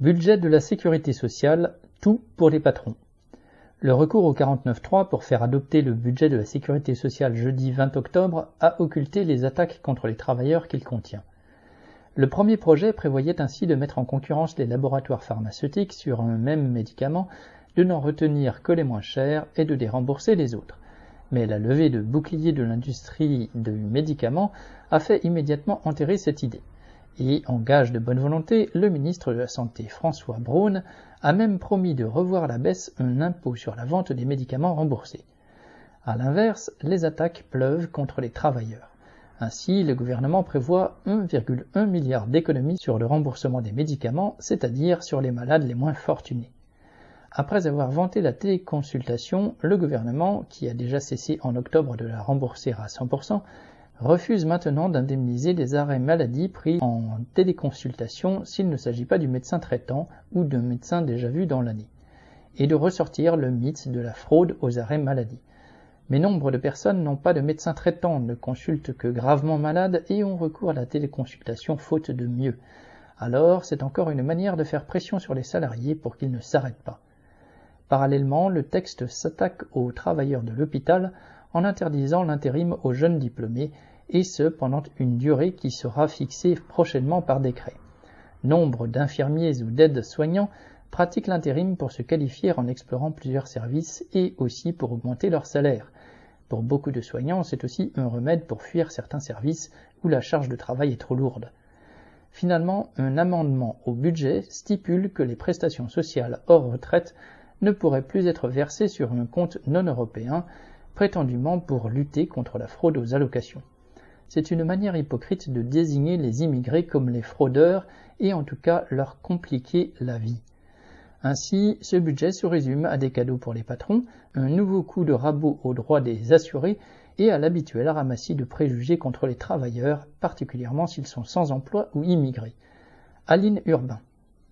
Budget de la sécurité sociale, tout pour les patrons. Le recours au 49.3 pour faire adopter le budget de la sécurité sociale jeudi 20 octobre a occulté les attaques contre les travailleurs qu'il contient. Le premier projet prévoyait ainsi de mettre en concurrence les laboratoires pharmaceutiques sur un même médicament, de n'en retenir que les moins chers et de dérembourser les autres. Mais la levée de bouclier de l'industrie du médicament a fait immédiatement enterrer cette idée. Et, en gage de bonne volonté, le ministre de la Santé François Braun a même promis de revoir à la baisse un impôt sur la vente des médicaments remboursés. A l'inverse, les attaques pleuvent contre les travailleurs. Ainsi, le gouvernement prévoit 1,1 milliard d'économies sur le remboursement des médicaments, c'est-à-dire sur les malades les moins fortunés. Après avoir vanté la téléconsultation, le gouvernement, qui a déjà cessé en octobre de la rembourser à 100%, refuse maintenant d'indemniser les arrêts maladie pris en téléconsultation s'il ne s'agit pas du médecin traitant ou d'un médecin déjà vu dans l'année, et de ressortir le mythe de la fraude aux arrêts maladie. Mais nombre de personnes n'ont pas de médecin traitant, ne consultent que gravement malades et ont recours à la téléconsultation faute de mieux. Alors, c'est encore une manière de faire pression sur les salariés pour qu'ils ne s'arrêtent pas. Parallèlement, le texte s'attaque aux travailleurs de l'hôpital en interdisant l'intérim aux jeunes diplômés et ce pendant une durée qui sera fixée prochainement par décret. Nombre d'infirmiers ou d'aides-soignants pratiquent l'intérim pour se qualifier en explorant plusieurs services et aussi pour augmenter leur salaire. Pour beaucoup de soignants, c'est aussi un remède pour fuir certains services où la charge de travail est trop lourde. Finalement, un amendement au budget stipule que les prestations sociales hors retraite ne pourraient plus être versées sur un compte non européen, prétendument pour lutter contre la fraude aux allocations c'est une manière hypocrite de désigner les immigrés comme les fraudeurs et en tout cas leur compliquer la vie. Ainsi, ce budget se résume à des cadeaux pour les patrons, un nouveau coup de rabot aux droits des assurés et à l'habituel ramassis de préjugés contre les travailleurs, particulièrement s'ils sont sans emploi ou immigrés. Aline Urbain.